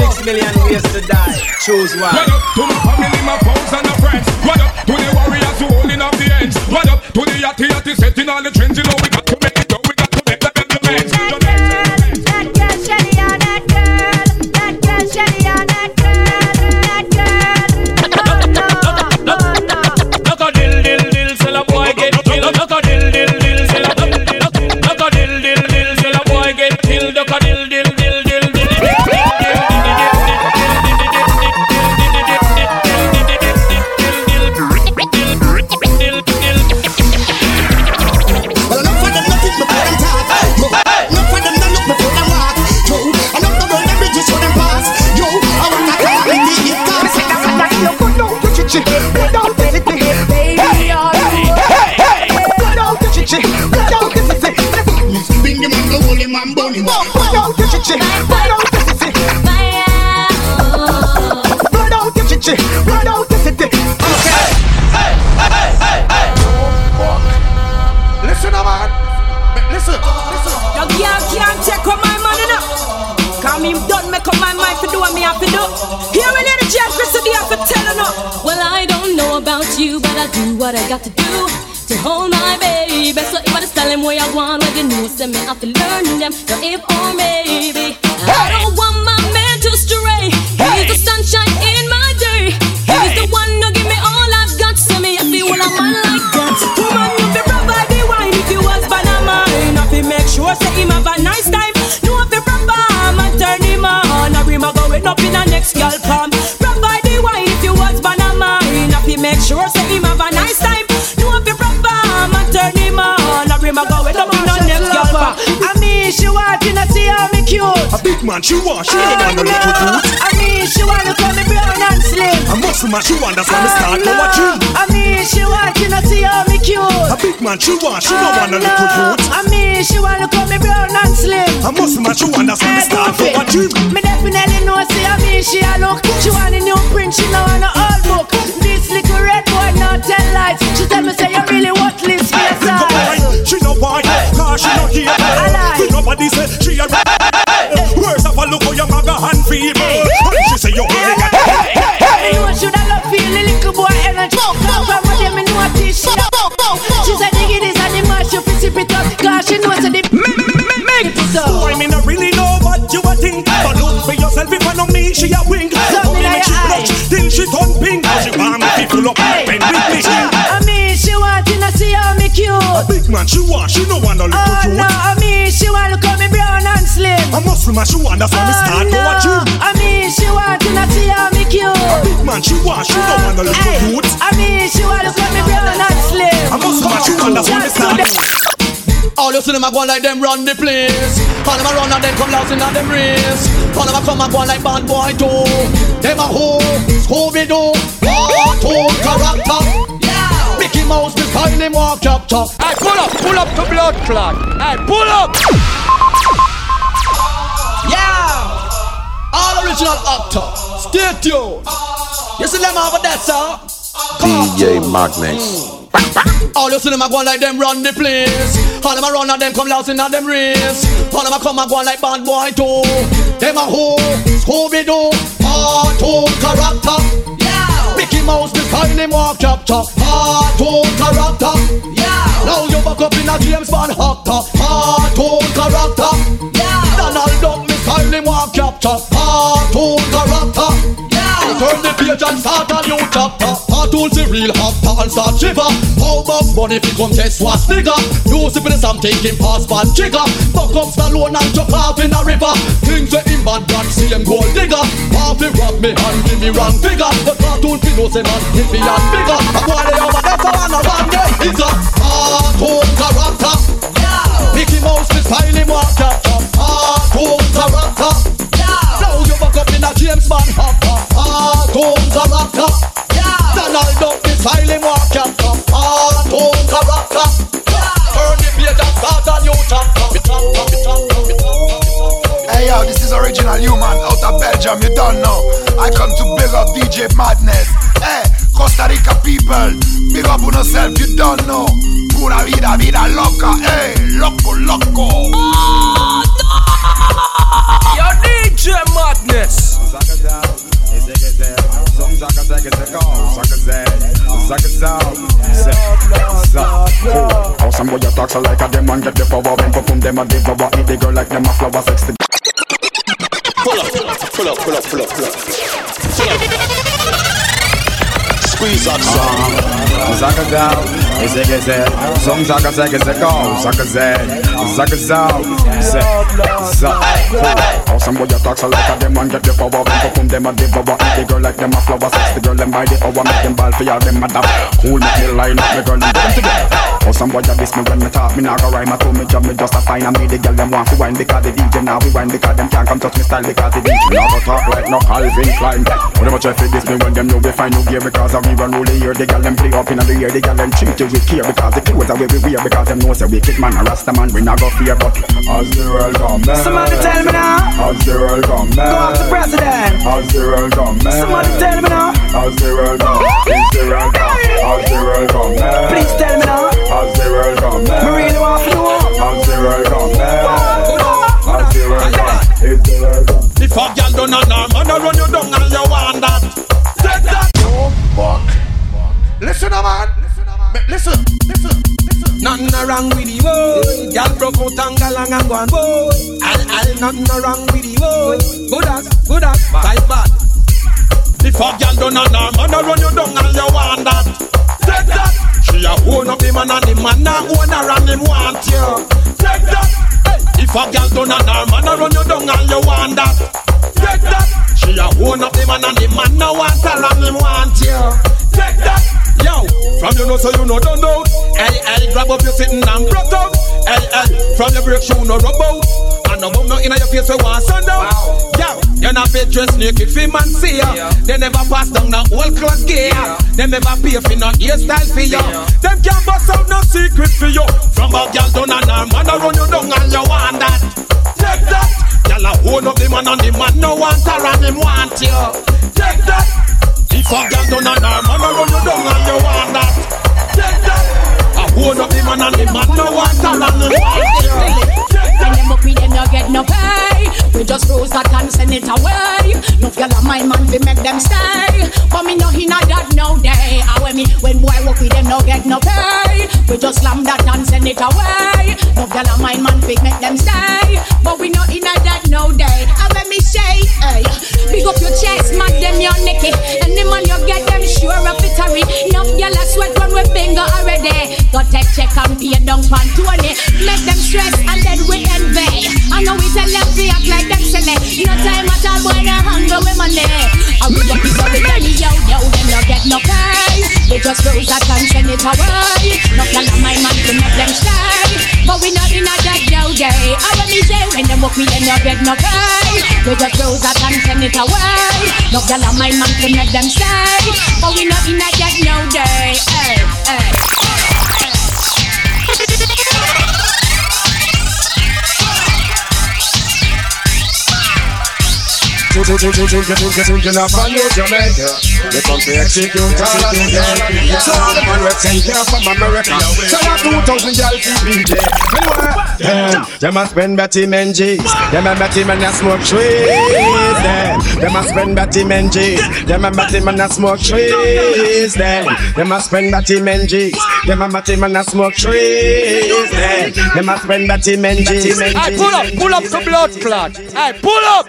Six million ways to die. Choose one. What up to my family, my foes and my friends? What up to the warriors who holding up the ends? What up to the yachty yachty setting all the trends? You know we what I got to do to hold my baby. So if I just tell him where I want, well, you know, send me have to learn them. So if or maybe up in a next girl palm. I mean, she want to see how me cute. A big man, she want, she don't want no little dude. I mean, she want to call me brown and slim. A muscle man, she want, that's why me ah, start no. go a gym. I mean, she want to see how me cute. A big man, she want, she don't ah, want no little dude. I mean, she wanna call me brown and slim. A muscle man, she want, that's why me start go a gym. Me definitely know, say I mean she a look. She want a new print, she know want a old book. This little red boy not tell lies. She tell me say you really worthless for your Go boy, size. she no want, cause she no here. lie. Nobody say she a Words of a look how your maga hand feeble. She say you only got Hey, you should have love feel the little boy energy. Come from what them know what this shit up. She said dig it is and the mash up, sip it up. Cause she knows that the make it up. Boy, me no really know what you a think But look for yourself if I know me, she a wink Love she turn pink Cause she want me to full oh, up and bend with me oh, I mean, she want to see how me cute. A big man, she want, she no want no little Oh youth no, I mean, she want to call me brown and slim. A muscle man, she want, that's why me start go a gym I mean, she want to see how me cute. Big man, she want, she no want no little Hey, youth I mean, she want to call me brown and slim. A muscle man, she want, that's why me start All you see them a go like them run the place. All them a run and then come lost in them race. All them a come and go like bad boy too. Them a who, Scooby Doo, cartoon character. Mickey Mouse, me style him walk chop chop. Hey, pull up, pull up to blood clot. Hey, pull up. Yeah, all original actor. Stay tuned. You see them over there, sir? DJ Madness. Mm. All you see them a go like them run the place. All them a run and them come lost in a them race. All them a come and go like bad boy too. Them a who, Scooby Doo, cartoon character. Yeah. Mickey Mouse, style him walk chop chop. Cartoon character. Yeah. Now you back up in a James Bond actor. Cartoon character. Yeah. Donald Duck, me style him walk chop chop. Cartoon character. Yeah. Turn the page and start a new chapter. Cartoons the real actor and start shiver. How Bugs Bunny fi come test what's bigger? You see for Sam taking pass pan trigger. Fuck up Stallone and chuck off in a river. Things that him bad brand see him gold digger. Half rob me and give me wrong figure. The cartoon fi know say man hit me and bigger. A boy they over there so man a run there. It's a cartoon character. Mickey Mouse me style him walk chapter. Cartoon character. Now you back up in a James Bond hopper. Cartoon character. Donald Duck me style him walk chapter. Cartoon character. Turn the page and start a new chapter. Hey yo, this is original human out of Belgium, you don't know. I come to big up DJ Madness. Hey, Costa Rica people, big up on yourself, you don't know. Pura vida, vida loca, hey, loco, loco. Yo, DJ Madness. Sucker. How some boy you talk like a them get the power when perfume them a devour. Eat the girl like them a flower, sexy. Pull up, pull up, pull up, pull up, pull up. Pull up. Squeeze up, son. Zaka down, ese que se, son zaka se que se go, zaka se, zaka zao, se, za. Some boy a talk so like a them one get the power when perfume them a devour the girl like them a flower sexy girl them by the hour make them ball for y'all them mad up. Cool make me line up me girl them them together. Some boy a diss me when me talk me nah go rhyme I told me job me just a sign and me the girl them want to wine because the DJ now we wine because them can't come touch me style because the DJ now go talk like no Calvin Klein. When them a try to diss me when them know we find no gear because of we run rule the year the girl them play up in the year the girl them treat you with care because the clothes are way we wear because them know say we kick man a rasta man we not go fear but as the world come back Somebody tell me now. as the world come Go back out to president. as the world come back Somebody tell me now. as the world come as the world come as the world come back Please tell me now. as the world come back Me really want to know. as the world come back as the world come as the world come If a girl done a norm, man, I run you down and you want that. Take that. Listen, man. Me- Listen, listen, listen. Nothing no wrong with the boy. Girl broke out and galang and go and boy. Al al, nothing no wrong with the boy. Good as, good as, type bad. If a girl done a norm, man, I run you down and you want that. Take that. She a own up the man and the man a own her and him want you. Take that. Hey. If a girl done a norm, man, I run you down and you want that. Take that. She a own up the man and the man a want her and him want you. Take that. Yo, from you know so you know don't know. Hey, hey, grab up your sitting and broke out. Hey, hey, from your break shoe no rub out. And no bum no inna your face we want sun down. Yo, you not fit dress naked fi man see ya. They never pass down no old clothes gear. They never pay for no hairstyle for you. Them can't bust out no secret for you. From a girl done an arm, man a run you down and you want that. Take that. Girl a hold up the man and the man no want her and him want you. Take that. Girl done a run you down and you want that. Take that. I hold up the man and the man no want her and want When them up with them, you get no pay. We just close that and send it away. No girl of my man, we make them stay. But me no inna that no day. Ah, when me when boy walk with them, no get no pay. We just slam that and send it away. No girl of my man, we make them stay. But we no inna that no day. Ah, when me say, hey, big up your chest, man, them your necky. And the man you get them sure of it hurry. Enough girl a sweat when we bingo already. Go take check and pay down pan twenty. Make them stress and then we envy. I know we tell them to act like them silly. No time at all, boy, they hungry with money. I will get this on the belly, yo, yo, them no get no pay. They just rose that and send it away. No plan of my man to make them stay. But we not in a dead no day. I want me say when them walk me, they no get no pay. They just rose that and send it away. No plan of my man to make them stay. But we not in a dead no day. Hey, hey. Thinking of a new Jamaica They come to execute all of them So all the man we send here from America So that 2,000 y'all keep in there Anyway, them Them a spend Betty Menzies Them a Betty men a smoke trees Them Them a spend Betty Menzies Them a Betty men a smoke trees Them Them a spend Betty Menzies Them a Betty men a smoke trees Them Them a spend Betty Menzies Hey, pull up, pull up the blood clot. Hey, pull up.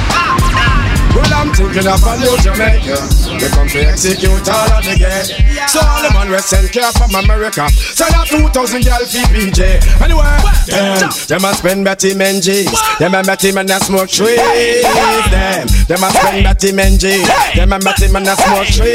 Well, I'm thinking of a new Jamaica. They come to execute all of the gang. So all the man we send care from America. So that 2,000 y'all fi Anyway, them, them a spend Betty Menzies. Them a Betty men a smoke trees. Them, them a spend Betty Menzies. Them a Betty men a smoke trees.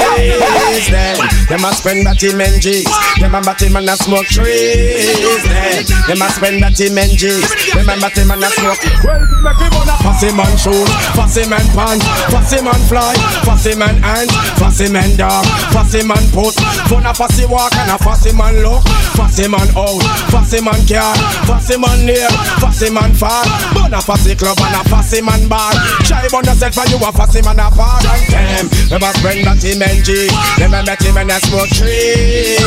Them, them a spend Betty Menzies. Them a Betty men a smoke trees. Them, them a spend Betty Menzies. Them a Betty men a smoke. Well, make me wanna fussy man shoes, fussy man pants, fussy man fly, fussy man hands, fussy man dog, fussy man put, fun a fussy walk and a fussy man look, fussy man out, fussy man car, fussy man near, fussy man far, bun a fussy club and a fussy man bar. Try bun yourself and you a fussy man apart. And them a spend that him and G, a met him and a smoke trees.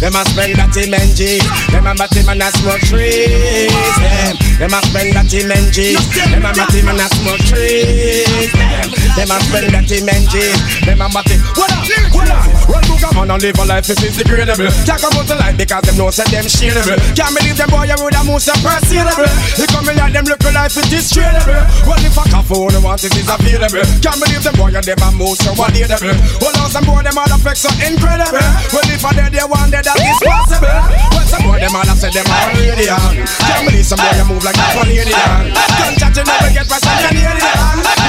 Them, a spend that him and them a him and a smoke trees. Them, them a spend that him and them a him and a smoke trees. Them, them a spend that him and them a met him. Hold on, hold on. Well, Booga man and live a life is degradable. Can't come out to life because them know say them shareable. Can't believe them boy you would have so persuadable. They come in like them look life it is tradable. Well, if a coffee only want it is available. Can't believe them boy you a move so undateable. Well, now some boy them all affect so incredible. Well, if a dead they want that is possible. Well, some boy them all have said them are radiant. Can't believe some boy you move like a Canadian. Can't chat you never get past a Canadian.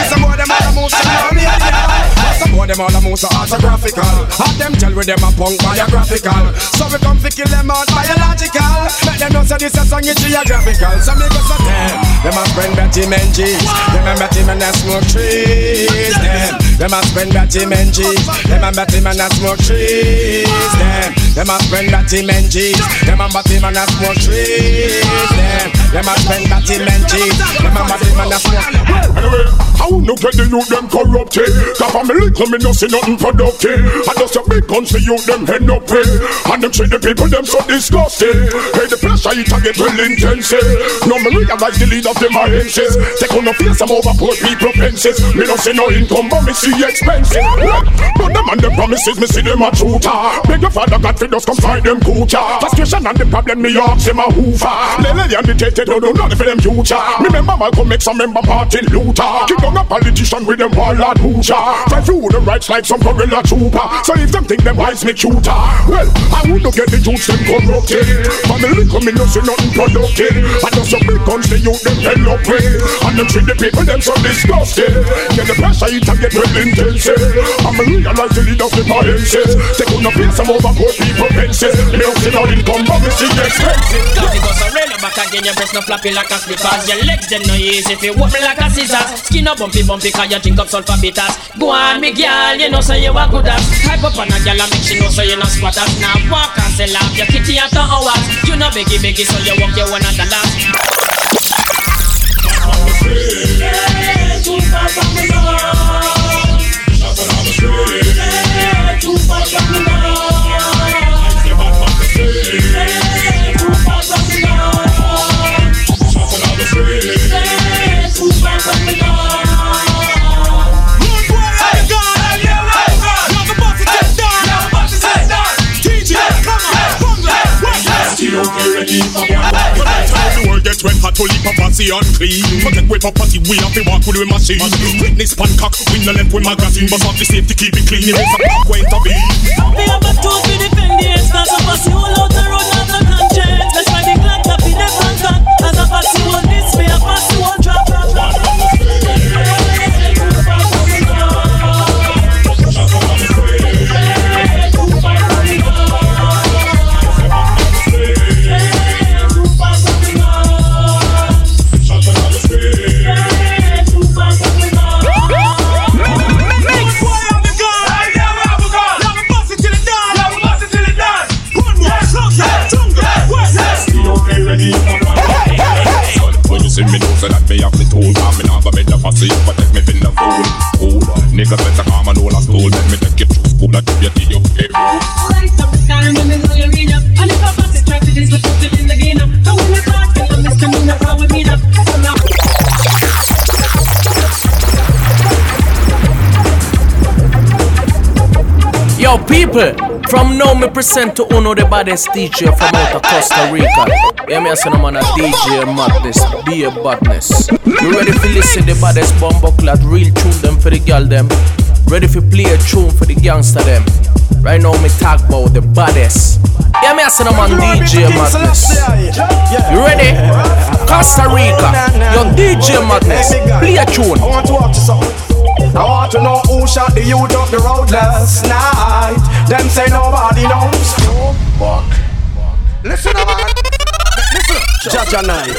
Some boy them all a move so Canadian. Some boy them all a move so autographical. Have them tell with them a punk biographical. So we come fi kill them out biological. Make them know say this a song is geographical. So me go so them. Them a spend Betty Menzies. Them a Betty man a smoke trees. Them. Them a spend Betty Menzies. Them a Betty man a smoke trees. Them. Them a spend Betty Menzies. Them a Betty man a smoke trees. Them. Them a spend Betty Menzies. Them a Betty man a smoke. Anyway, how no get the youth them corrupted? The family come in no see nothing productive. And just a big guns for you them head up with. And them see the people them so disgusted. Hey, the pressure it a get well intense. No me realize the lead of them are hences. Take on the face some over poor people fences. Me no see no income but me see expensive. Well, But them and them promises me see them a shooter. Beg your father God for just come find them coocher. Frustration and the problem me ask him a hoover. Lele and the tete don't do nothing for them future. Me remember X and member Martin Luther. Kick down a politician with them and hoocher. Fight through the rights like some gorilla trooper. So if them think them wise me shooter, well I would not get the youths them corrupted. Family coming no see nothing productive. And just some big guns the youth them hell up with. And them treat the people them so disgusted. Get the pressure it and get real intensive. And me realize the lead of the violence. They could not face some over poor people fences. Me don't see no income but me see so real back again, your breast no floppy like a slippers Your legs them no easy if you me like a scissors Skin up bumpy bumpy cause you drink up sulfur bitters Go on me girl, you know say you are good at Hype up on a girl and make she know so you no squatters Now walk and sell off your kitty after hours You know beggy beggy so you walk your one at the last Too far from the Lord. Too far from the Lord. The world gets red hot, fully papacy unclean. Protect with papacy, we have to walk with the machine. Witness pan cock, we no left with magazine. But off the safety, keep it clean. If it's a wait to be. We have a tool to defend the ends, not a pass you all out the road, not a conscience. That's why the glad to be the front cut. As a you all this, me a pass you so that me have the tool Cause me nah go bed the fussy But take me fin the fool. Fool Niggas better calm and hold a stool. Let me take you through school and give you the okay. Yo, people, from now me present to uno the baddest DJ from out of Costa Rica. Yeah, me a son man a DJ Madness, be a badness. You ready for listen the baddest bomb clad real tune them for the girl them? Ready for play a tune for the gangster them? Right now me talk about the baddest. Yeah, me a son man DJ Madness. You ready? Costa Rica, yo DJ Madness, play a tune. I want to to something. I want to know who shot the youth up the road last night. Them say nobody knows. Fuck. Listen, man. Listen. Jaja night.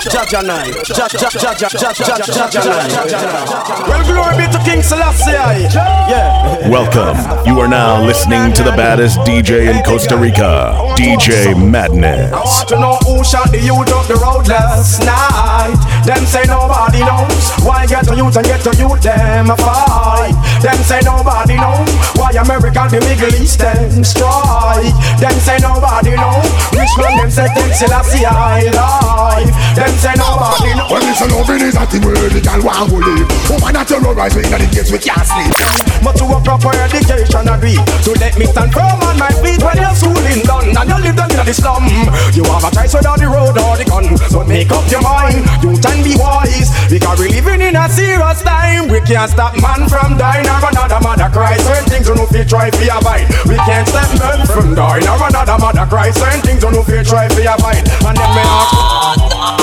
Jaja night. Jaja Jaja Jaja Jaja Jaja night. Well, glory be to King Selassie. Yeah. Welcome. You are now listening to the baddest DJ in Costa Rica, DJ I Madness. want to know who shot the youth up the road last night. Them say nobody knows why get to youth and get to youth them a fight. Them say nobody know why America the Middle East them strike. Them say nobody know which man them say take Selassie I life. Them say nobody know. When it's a loving is a thing where the girl want to live. Woman that terrorize me in the gates we can't sleep. But to a proper education agree To let me stand firm on my feet When you're schooling done And you live down in the slum You have a choice without the road or the gun So make up your mind You can be wise. Because we living in a serious time. We can't stop man from dying. Or another mother cry Certain things you know feel try for avoid We can't stop man from dying. Or another mother cry Certain things you know feel try for avoid And then me ask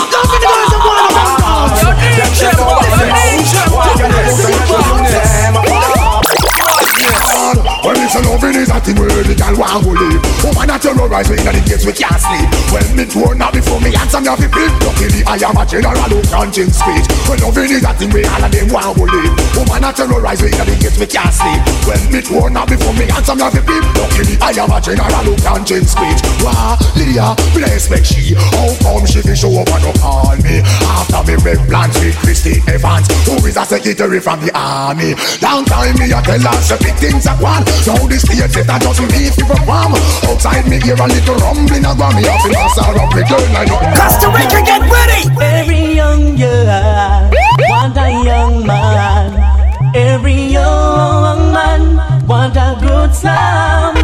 Come in the one of them Them nobody knows Why you When loving is a thing where the girl want to live. Woman that terrorize me in the gates we can't sleep. Well, me door now before me answer me have to big. Luckily I am a general who can't change speech. When loving is a thing where all of them want to live. Woman that terrorize me in the gates we can't sleep. Well, me door now before me answer me have to big. Luckily I am a general who can't change speech. Wow, Lydia, bless me she. How come she fi show up and up on me? After me make plans with Christy Evans, who is a secretary from the army. Long time me a tell her say big things are one. Now this state set I just leave you from farm. Outside me hear a little rumbling a grammy up in a sorrow up the girl like Costa Rica, get ready! Every young girl want a young man. Every young man want a good slam.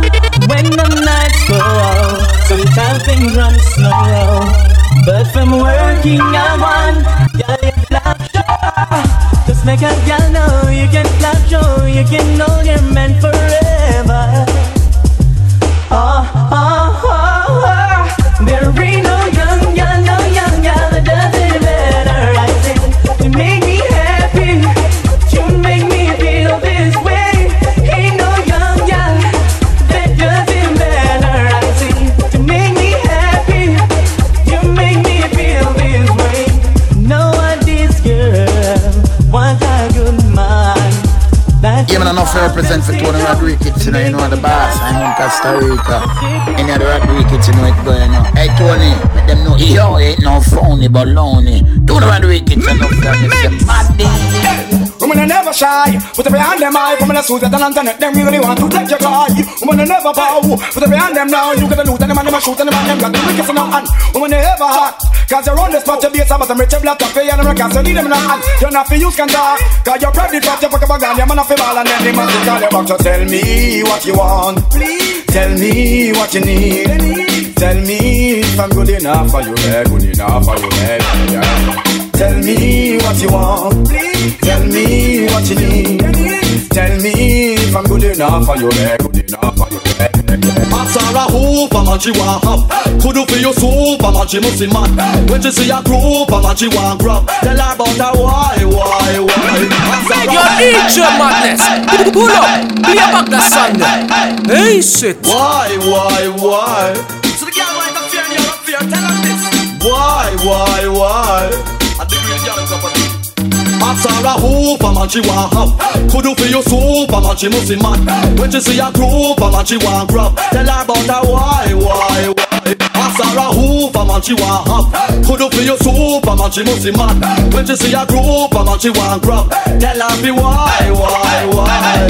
When the nights go out, sometimes things run slow. But from working at one, girl, you flap show. Just make a girl know you can flap show. You can know you're meant forever. That's Yeah, man, enough to represent for Tony Rodriguez, you know, you know the boss. I'm in Costa Rica. Any other Rodriguez, you know it going on. Hey, Tony, let them know, yo, ain't no phony baloney. Tony Rodriguez, you know, it's a Women are never shy, put it behind them eye. Women are suit and internet, them really want to take your guy. Women are never bow, put it behind them now. You get the loot and them and them shoot and them and them got the wickets in their hand. Women are ever hot, cause you're on the spot, you be a sabbath and rich black cafe and can't so need them in the hand. You're not for use can talk, cause you're probably drop, you fuck up a gun, you're man off the ball and then they must call you back. So tell me what you want, please. Tell me what you need. Tell me if I'm good enough for you, yeah, good enough for you, yeah, yeah. Tell me what you want, please. Tell me what you need. Tell me if I'm good enough for you, yeah, good enough for you, yeah, man she want hop Could do for your soup, a man. She must be mad When she see a group, man she want grab Tell her about her why, why, why. Yo, DJ Madness, pull up, play back the song. Hey, shit. Why, why, why? So the girl want to fear, you don't fear, tell her this. Why, why, why? I think we're young, Ask her a man she want hop Could do for your soup, a man. She must be mad When she see a group, a man she want grab Tell her about her why, why, why. Ask her a man she want hop Could do for your soup, a man. She must be mad When she see a group, a man she want grab Tell her be why, why, why.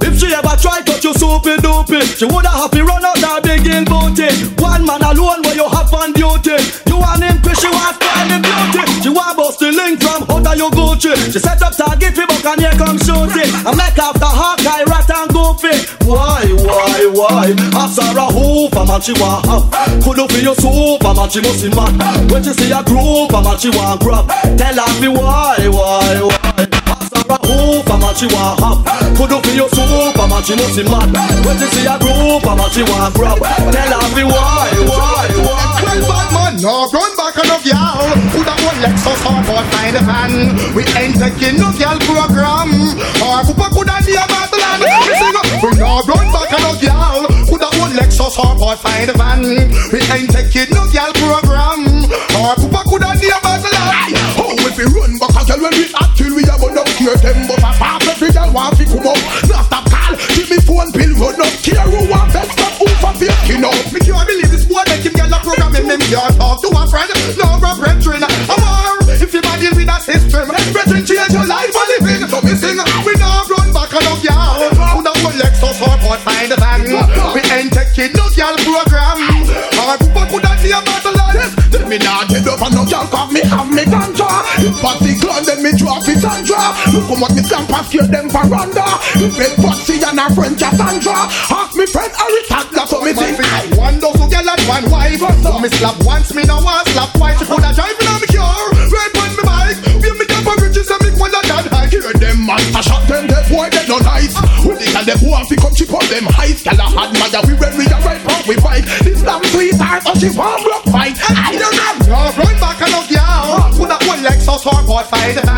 If she ever try touch you soupy doopy She woulda happy run out that hill booty. One man alone where you have on duty. You want him she want spoil the beauty. She want bust the link from of your Gucci. She set up target for buck and here come shoot it. I make after Hawkeye, rat and goofy. Why, why, why? After a hoop, a man she want have Could do for your a man she must be mad. When she see a group, man she want grab. Tell her me why, why, why? A hoop, a man she want have Could for your soup, a man she be mad When she see a group, a man she want grab Tell her why, why, why? Well, bad man, no run back enough y'all. Put that one Lexus on board find a fan. We ain't taking no girl program. Or Papa coulda be a Babylon. We up. No run back enough y'all. Put that one Lexus on board find a fan. We ain't taking no girl program. hear them, but I pop every girl want to come up. Now stop call, give me phone bill run up. Care who want best, but who for faking up. Me can't believe this boy make him get a program in him yard talk to a friend, love a brethren. Or if you body with a system, brethren change your life and living. So me sing, we now run back on and up yard. Who now collect us or put by the bank. We ain't taking no girl Look how much me stamp and scare them veranda. It Patsy and her friend Cassandra. Ask me friend Arita, that's what me think. One dozen girl and one wife. So me slap once, me no want slap twice. She coulda driving on me car, right on me bike. We me get for riches and me wanna that high. Hear them man, I shot them dead boy they no nice. We they can them who want to come chip on them heights. Gyal a hard mother we ready to right out we fight. This damn sweetheart, oh she want block fight. I don't know. Run back and up y'all. Put that one Lexus or boy fight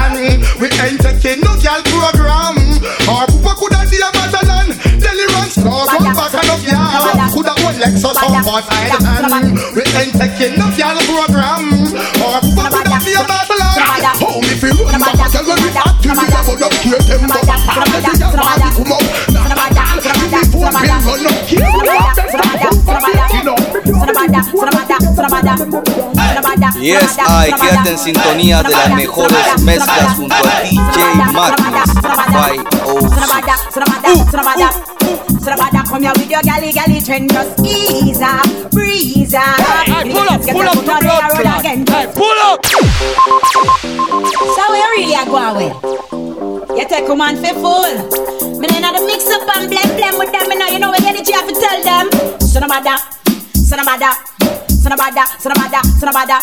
boy fight the man. We ain't taking no girl program. Or Papa coulda deal better than. Oh, me feel run back tell when we active, we never don't care them. Go back and let the girl body come up. Nah, nah, nah. Give me phone bill, run up. Keep it up. Yes, ay, quédate en sintonía de las mejores mezclas junto a DJ Madness by Srabada, come here with your galley galley trend, just ease up, breeze up. Hey, pull up, pull up the blood clot. Hey, pull up. So we really are going with. You take command for full. Me then the mix up and blend blend with them. Me know you know what energy I have to tell them. Srabada, Srabada, Srabada,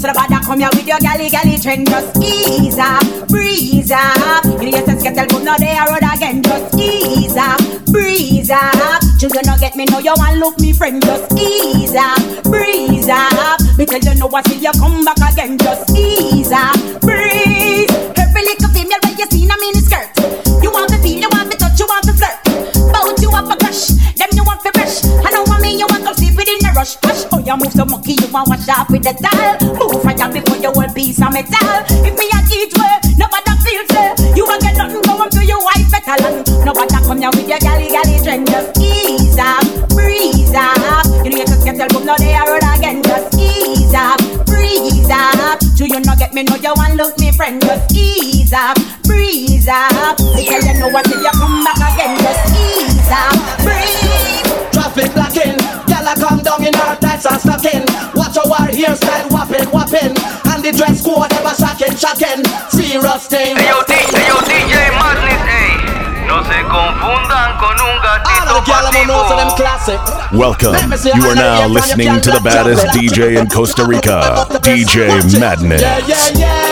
Srabada, Srabada. Srabada, come here with your galley galley trend, just ease up, breeze up. You get tell but now they are road again, just ease up, breeze up. Children don't get me know you want look me friend, just ease up, breeze up. Me tell you know I see you come back again, just ease up, breeze. Every little female when you see in a mini skirt, you want to feel, you want to touch, you want to flirt. Bout you up a crush, them you want to brush. I know what me you want to sleep within a rush, rush. You move so monkey, you want wash off with the towel. Move you before you will piece of metal. If me a teach way, nobody feels say you will get nothing going to your wife better land. Nobody come here with your galley galley trend, just ease up, breeze up. You know you just get tell come now they are road again, just ease up, breeze up. Do you not get me? Know you want look me friend, just ease up, breeze up. Tell you know what till you come back in her tights and stocking. Watch our hairstyle whopping, whopping, and the dress code ever shocking, shocking. Serious thing. Hey yo, DJ, hey, yo, DJ Madness, ey. No se confundan con un gatito pasivo. Welcome. You are now listening to the baddest DJ in Costa Rica, DJ Madness. Yeah, yeah, yeah, yeah,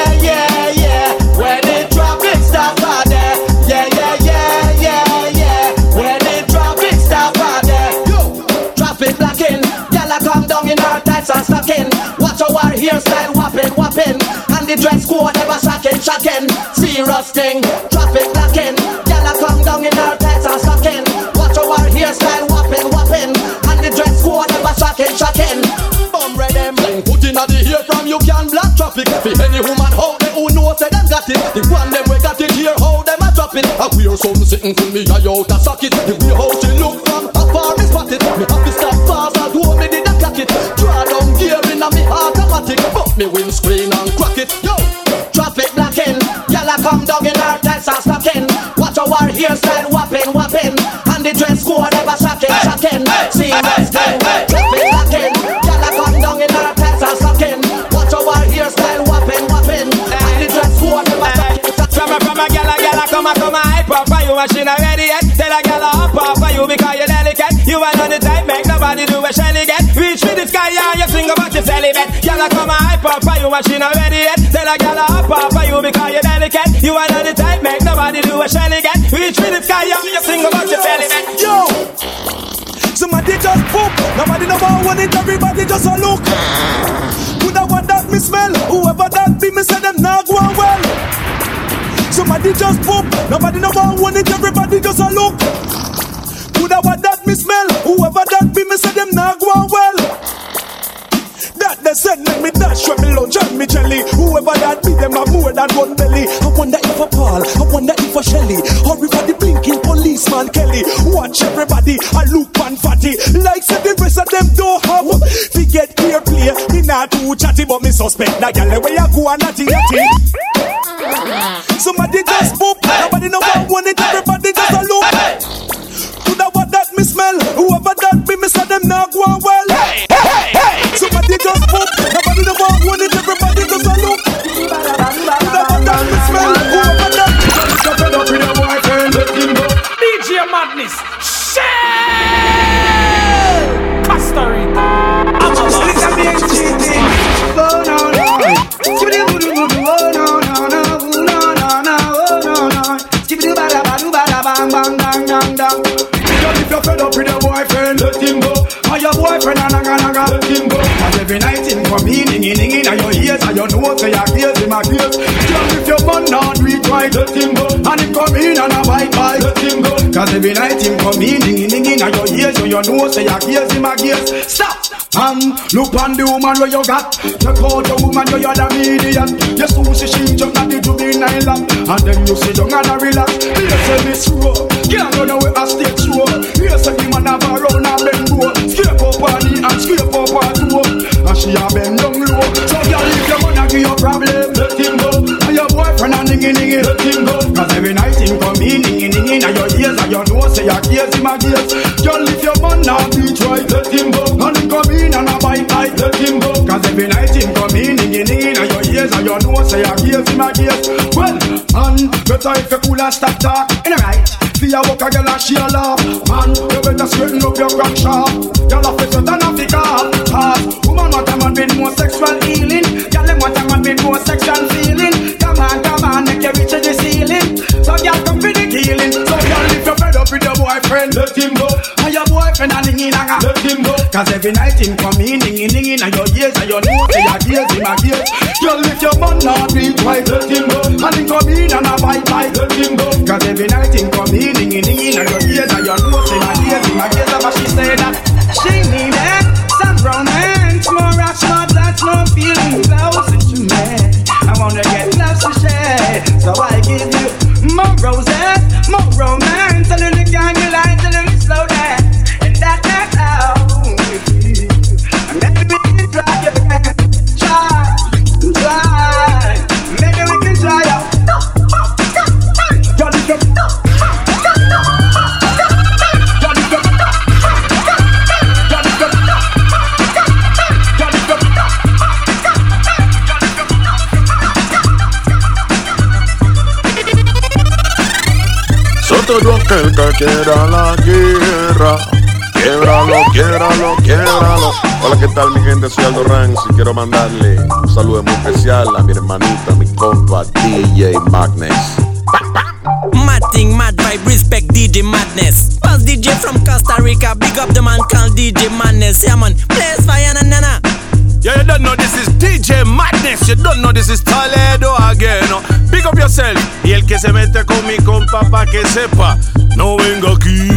tights and stocking. Watch our hairstyle whopping, whopping, and the dress code ever shocking, shocking. Serious thing. Traffic blocking. Gyal a come down in her tights and stocking. Watch our hairstyle whopping, whopping, and the dress code ever shocking, shocking. Bum red them. Put in the ear from you can block traffic. For any woman out there who knows say them got it. The one them we got it here, how them a drop it. I wear some sitting to me, I out a socket. The way how she look from afar me spot it. Me have to stop fast, I do me did a clock it. Draw automatic. But me windscreen and crack it. Yo, traffic blocking. Y'all come down in her tights and stocking. Watch our hairstyle whopping, whopping, and the dress code ever shocking, shocking. See what's thing. Traffic blocking. Y'all come down in her tights and stocking. Watch our hairstyle whopping, whopping, and the dress code ever shocking. From a, from a gal, a come a, come a hype up you and she not ready yet Tell a hop up for you because you're delicate You are on the type, make nobody do a shelly Gal a come a hype up for you and she not ready yet Tell a gal a ah, up for you because you're delicate You are on the type, make nobody do a shelly get Reach for the sky you sing about your celibate Yo! Somebody just poop, nobody know about what it, everybody just a look. Coulda what that me smell, whoever that be, me say them not go on well. Somebody just poop, nobody know about what it, everybody just a look. Coulda what that me smell, whoever that be, me say them not go on well. That they said make me dash when me lunch and me jelly. Whoever that be, them have more than one belly. I wonder if a Paul, I wonder if a Shelly, or if a the blinking policeman Kelly. Watch everybody, I look and fatty. Like say the rest of them don't have. To get clear play, me not too chatty, but me suspect that gal where you go and natty natty. Somebody just poop, nobody know what want it, everybody just a look. Coulda what that me smell, whoever that be, me say them not go well. darkness. Shell! Costa Rica. I'm a Fed up with every night him come in, in in in, your ears, and your nose, and your ears, in my ears. Just if your man not reach right, let him go. And him come in and a bite bite, let him go. Cause every night him come in, ningy ningy in your ears, so you know say your ears in my ears. Stop. And look on the woman where you got. Check out the woman where you're the median. You see she jump at the lap. And then you sit down and relax. You say this road, can't run Cause every night him come in dingin dingin And your ears and your nose and your ears in my ears Girl if your man not beat right Let Todo aquel que quiera la guerra. Quiebralo, quiebralo, quiebralo. Hola, ¿qué tal mi gente? Soy Aldo Ranks y quiero mandarle un saludo muy especial a mi hermanita, mi compa DJ Magnus. Mad thing, mad vibe, respect DJ Madness. First DJ from Costa Rica, big up the man called DJ Madness. Yeah man, fire na na na. Yeah, you don't know this is DJ Madness. You don't know this is Toledo again. No? Pick up yourself. Que se mete con mi compa pa' que sepa. No venga aquí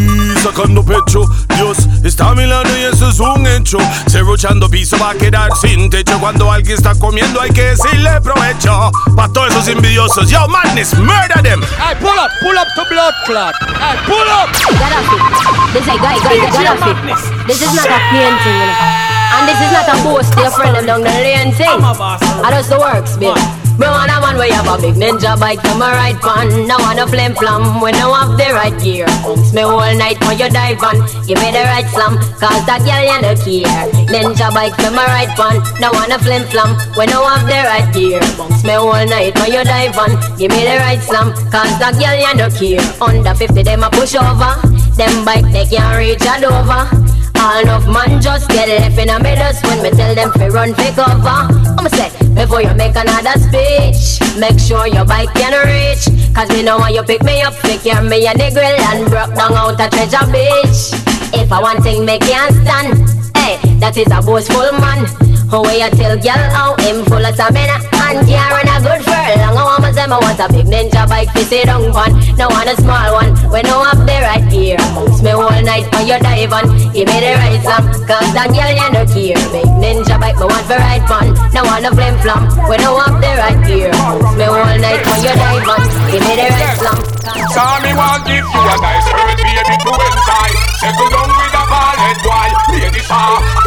sacando pecho. Dios está a mi lado y eso es un hecho. Cerruchando piso va a quedar sin techo. Cuando alguien está comiendo hay que decirle provecho. Pa' todos esos envidiosos. Yo, Madness, murder them. Hey, pull up, pull up to blood clot. Hey, pull up. Gaddafi. This Gaddafi. This is not a painting, you know. And this is not a boast to your friend them down the lane thing. I just the works, babe. Me want a man you have a big ninja bike to my right pan. Now wanna flame flam when I have the right gear. Bounce me all night when you dive on. Give me the right slam, cause that girl you no care. Ninja bike to my right pan. Now wanna flame flam when I have the right gear. Bounce me all night when you dive on. Give me the right slam, cause that girl you no care. Under 50 them a push over. Them bike they can't reach a Dover. All enough man just get left in a middle when me tell them to run for cover. I'ma say, before you make another speech, make sure your bike can reach. Cause me know when you pick me up, pick your me a nigga and broke down out a treasure beach. If I want thing me can't stand, hey, that is a boastful man. How you tell girl how him full of stamina and can't run a good furlong. I want them, I want a big ninja bike to sit down on. No want a small one, when no up the right gear. Bounce me all night when you dive on. Give me the right slam, cause that girl you no care. Big ninja bike, me want for right fun. No want a flame flam, when no up the right gear. Bounce me all night when you dive on. Give me the right slam. So me want give you a nice baby to inside Settle down with a bald boy Lady Shaw ah,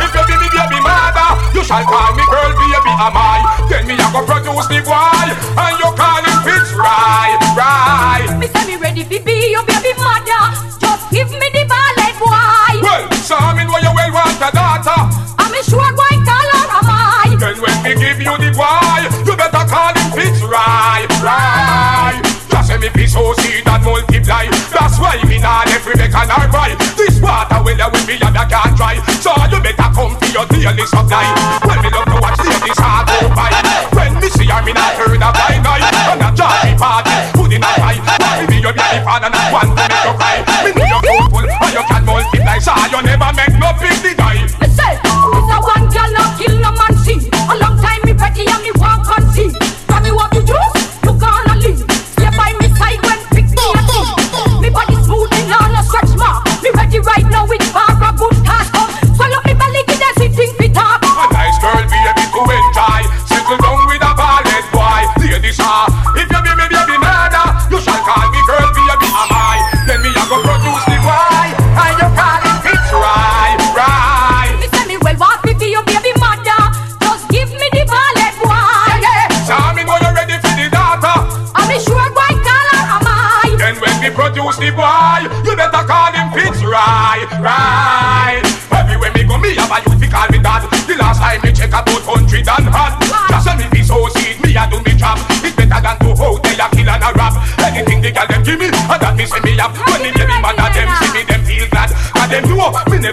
shall call me girl baby am I? Then me a go produce the boy And you call him Fitz right, right Me say me ready fi be your baby mother. Just give me the ballet boy. Well, so me know you well want a daughter. I'm a sure boy call her am I. Then when me give you the boy You better call him Fitz right, right Just say me be so see that multiply. That's why me not every make and I cry This water will I will be and I can't dry So you better come to your daily supply. When me love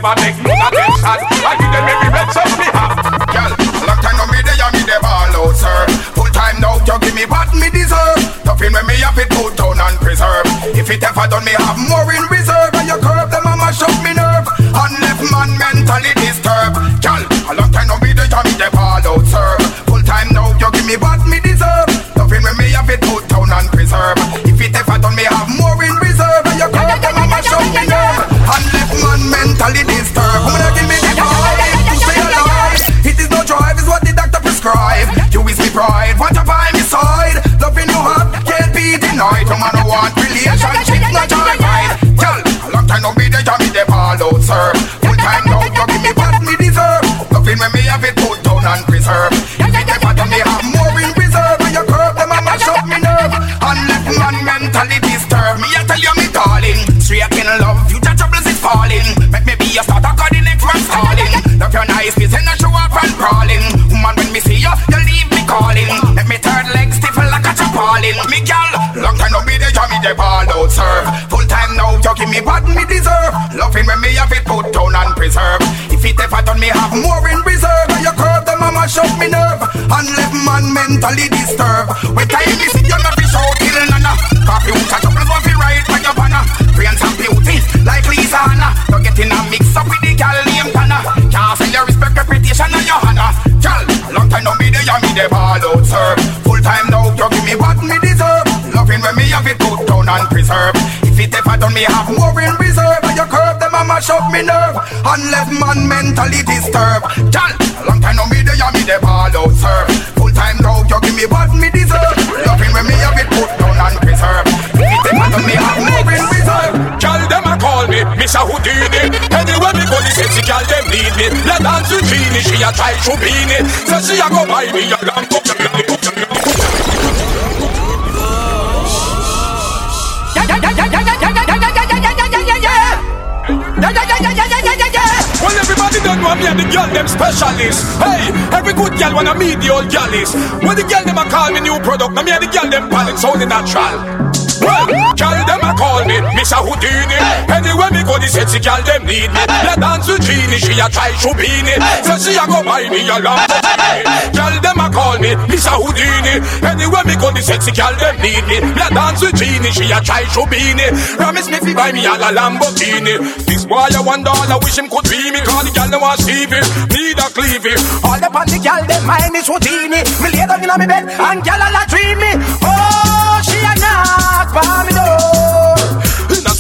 never make And left man mentally disturbed. Gal, long time no me there, me the ball out, sir. Full time now, you give me what me deserve. Loving when me have it put down and preserve. It ever done me more in reserve. Girl, them a call me Mr. Houdini Anywhere me go, the sexy girl them need me Let dance with Genie, she a try to be me So she a go buy me a Lambo Well, everybody don't know me and the girl them specialist. Hey, every good girl wanna meet the old girlies. When the girl them a call me new product, now me and the girl them palette sounding natural. Well, girl them sexy girl them need me. Let dance with Genie, she a try to be me. So she a go buy me a Lamborghini. Girl them a call me Mr. Houdini. Anywhere me go, the sexy girl them need me. Let dance with Genie, she a try to be me. Promise me fi buy me a Lamborghini. This boy a one dollar, wish him could be me. Call the girl them want Stevie, need a cleavy. All the on the girl, them mind is Houdini. Me lay down inna me bed and girl a la dream me. Oh, she a knock for me door.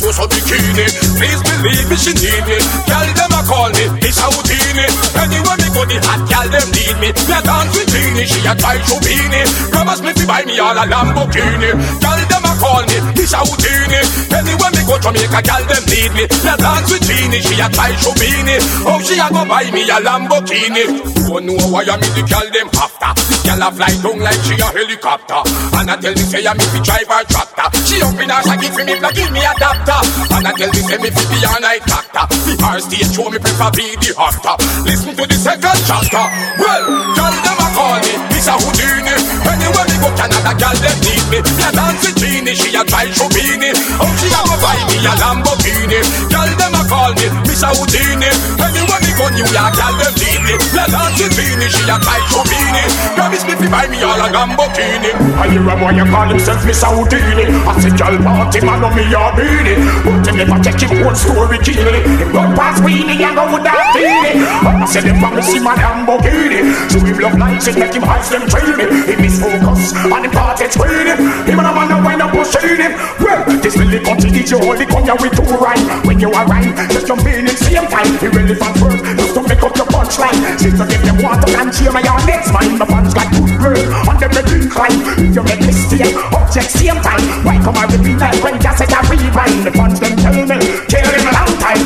A so bikini, please believe me, she need me. Girl them a call me, it's a Houdini. Anywhere me go, the hot girl them need me. Me a dance with Genie, she a try to be me. Promise me fi buy me all a Lamborghini. Girl them a call me, it's a Houdini. Anywhere me go, Jamaica girl them need me. Me a dance with Genie, she a try to be me. Oh, she a go buy me a Lamborghini. Don't know why I me the girl them after. The girl a fly down like she a helicopter. And I tell me say I me fi drive her tractor. She up in her shaggy fi me in me adapter. And I tell me say me fi be a night doctor. The her stage show me prefer be the actor. Listen to the second chapter. Well, girl them a call me Mr. Houdini. Anywhere me go Canada, girl them need me. Me a dance with Genie, she a try me. Oh, she a go buy me a Lamborghini. Girl them a call me Mr. Houdini. Anywhere go New York, girl them need me. Me a dance with she a to be me. Promise me fi buy me all a Lamborghini. I hear a boy you call himself Mr. Houdini. I say girl party man on me a beanie. But you never check him own story keenly Him go past Weenie and go with that beanie I say them promise him a Lamborghini. So him love lights it make him eyes them train me He miss focus and him party screen him Him and a man a wind up pushing him. Well this really country DJ only come here with two rhyme When you are rhyme just jump in in same time. Irrelevant word just to make up your punchline Since I give them water and cheer my your next mind My fans like good girl. On them they incline If you make mistake object same time. Why come I repeat like when just say I rewind? The fans them tell me kill him a long time.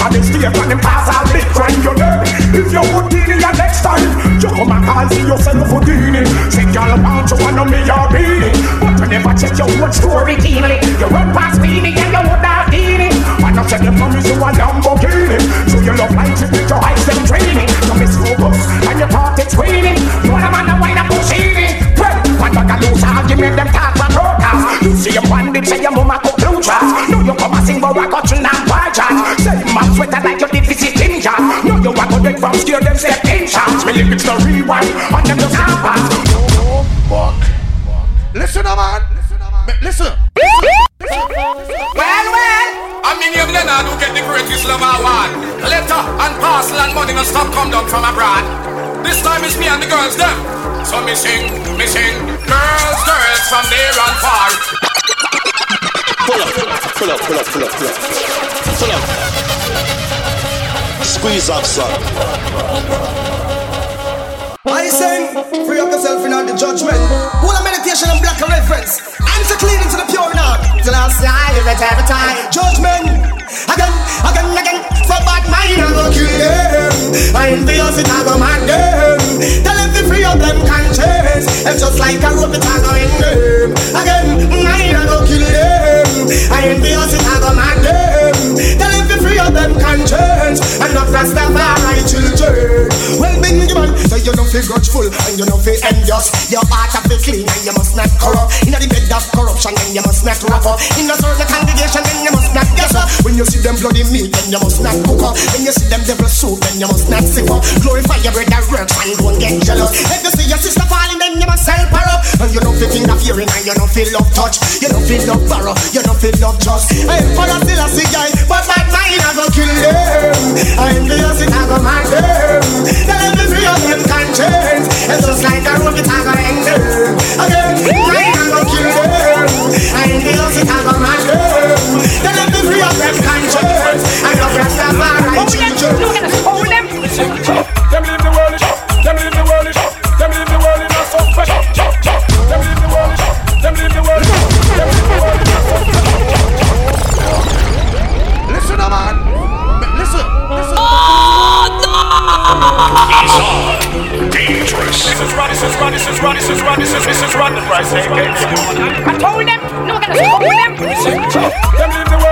On the stage and them pass all big crime You know. If you would deal in your next time You come and call see yourself Houdini. Say girl want you wanna me your beanie But you never check your own story keenly lyrics and them just can't pass. Oh, fuck. Listen, man. Listen. Well, well. I mean, you then do get the greatest love I want. Letter and parcel and money no stop come down from abroad. This time it's me and the girls them. So me sing, me sing, girls, girls from near and far. Pull up, pull up, pull up, pull up, pull up, pull up. Squeeze up, son. Free up yourself in all the judgment. All the meditation and black reference. Answer clean into the pure now. Till I say I live it every time. Judgment. Again, again, again. For bad mind, I go kill them. I envious it, I go mad them. Tell them to free up them conscience. It's just like a rope, it I go in them. Again, mm, mind, I go kill them. I envious it, I go mad them. Tell them conscience. And not Rastafari children. Well, big man, so you know feel grudgeful and you know feel envious. Your heart have to clean and you must not corrupt. In the bed of corruption, then you must not rough up. In the certain congregation, then you must not guess up. When you see them bloody meat, then you must not cook up. When you see them devil soup, then you must not sip up. Glorify your that works and don't get jealous. If you see your sister falling, then you must help her up. And you don't feel interfering and you don't feel love touch. You don't feel love borrow, you don't feel love trust. I am for still a see guy, but my mind I go kill them. I am the I go mad them. Them to free up them conscience. It's just like a rope, it I go hang them. Again, mind I go kill them. I am the I go mad them. Tell them to free up them conscience. I love Rastafari children. Is Rod, this is Rod, this is this is Rod the price. I told them, no, I gotta hold them. Them the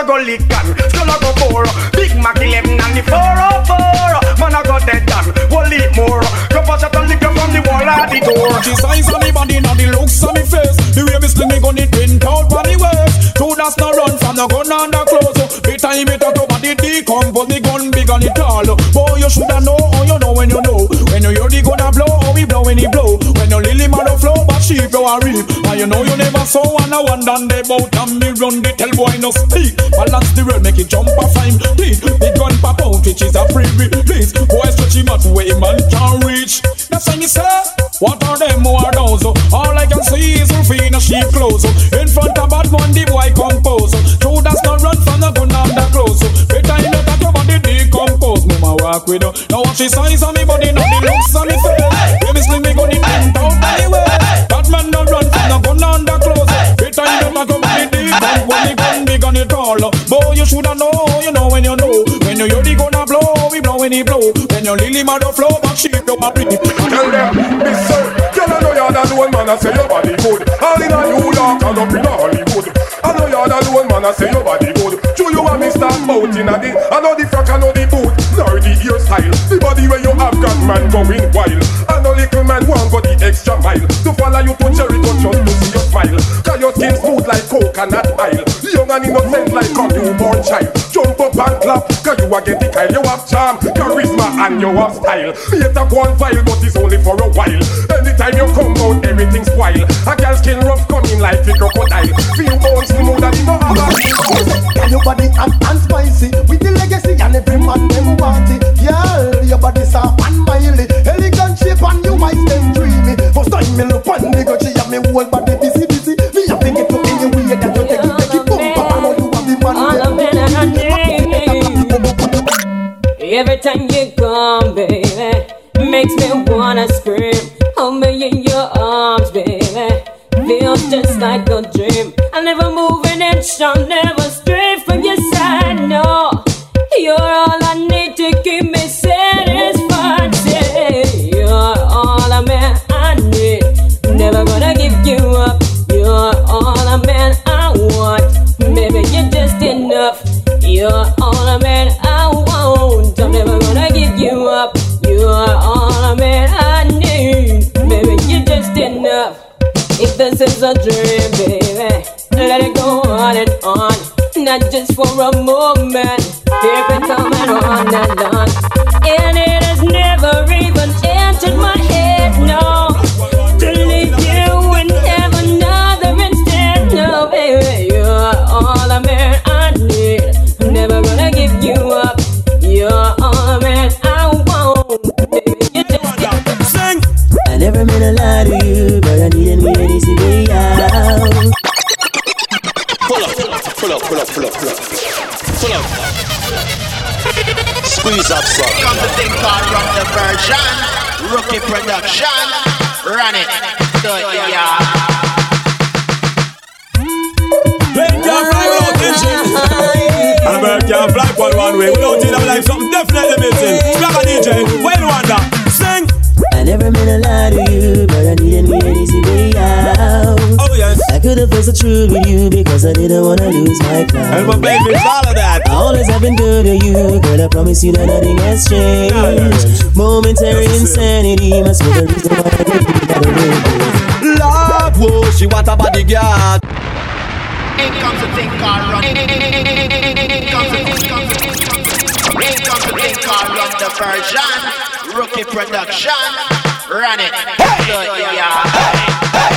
a go lick gun, skull a go four. Big Mac 11 and the 404. Man a go dead done, will eat more. Drop a shot and lick up from the wall at the door. The size of me body, not the looks of me face. The way me sling me gun, it print out for the waist. Two that's not run from the gun and the clothes. Be time it out over the decompose. The gun big and it tall. Boy, you shoulda know, oh you know when you know. When you hear the gun a blow, oh we blow when he blow. Sheep you a reap. And you know you never saw one a one done they bout and me run the tell boy no speak. Balance the world, make it jump a fine. Please, the gun pop out, which is a free release. Boy stretch him out way man can reach. That's when you say, what are them who are those? All I can see is Rufina sheep clothes. In front of bad one, the boy compose. True, that's not run from the gun and the clothes. Better you know that your body decompose. Mama walk with you. Now watch the size of me body, not the looks on me face. Shoulda know, you know when you know. When you hear the gun a blow, we blow when he blow. When you lily a flow, back sheep don't a breathe. Tell them, Mister, girl, I know you're the alone man. I say your body good. All in a New York and up in Hollywood. I know you're the alone man. I say your body good. True, you a Mister Bout in a the. I know the frack, I know the boot, nor the hairstyle. The body where you have got man going wild. I know little man want go the extra mile to follow you to cherry to just smile. Cause your skin smooth like coconut oil. Young and innocent like a newborn child. Jump up and clap, cause you a get the kyle. You have charm, charisma and you have style. Mate a one file, but it's only for a while. Anytime you come out, everything spoil. A girl skin rough coming like a crocodile. Feel bone smooth and no other. Girl, your body hot and spicy With the legacy and every man them it Girl, your body soft and miley Elegant shape and you might them dreamy First time me look on the girl, she have me whole body Every time you come, baby, makes me wanna scream. Hold me in your arms, baby. Feels just like a dream. I'll never move an inch, I'll never stray from your side. No, you're all is a dream, baby, let it go on and on. Not just for a moment. Keep it coming on and on. Squeeze up, son. Come to think called Rock the Version, Rookie Production, run it, do it, yeah. Plane can't fly without engine. And a bird can't fly one one way. Without it, I'm like something definitely missing. Smack a DJ, where you wonder? Sing. I never meant to lie to you, but I need a way easy way out. Oh yes. I could have been the truth with you because I didn't wanna lose my crown. And my baby, all of that. I always have been good to you, girl. I promise you that nothing has changed. Momentary insanity must be the reason why I get you that way. Lord, whoa, she want a bodyguard. In comes the thing called Rock. In comes the thing, comes the thing, comes the. In comes the thing called Rock the Version, Rookie Production, run it, do it, yeah.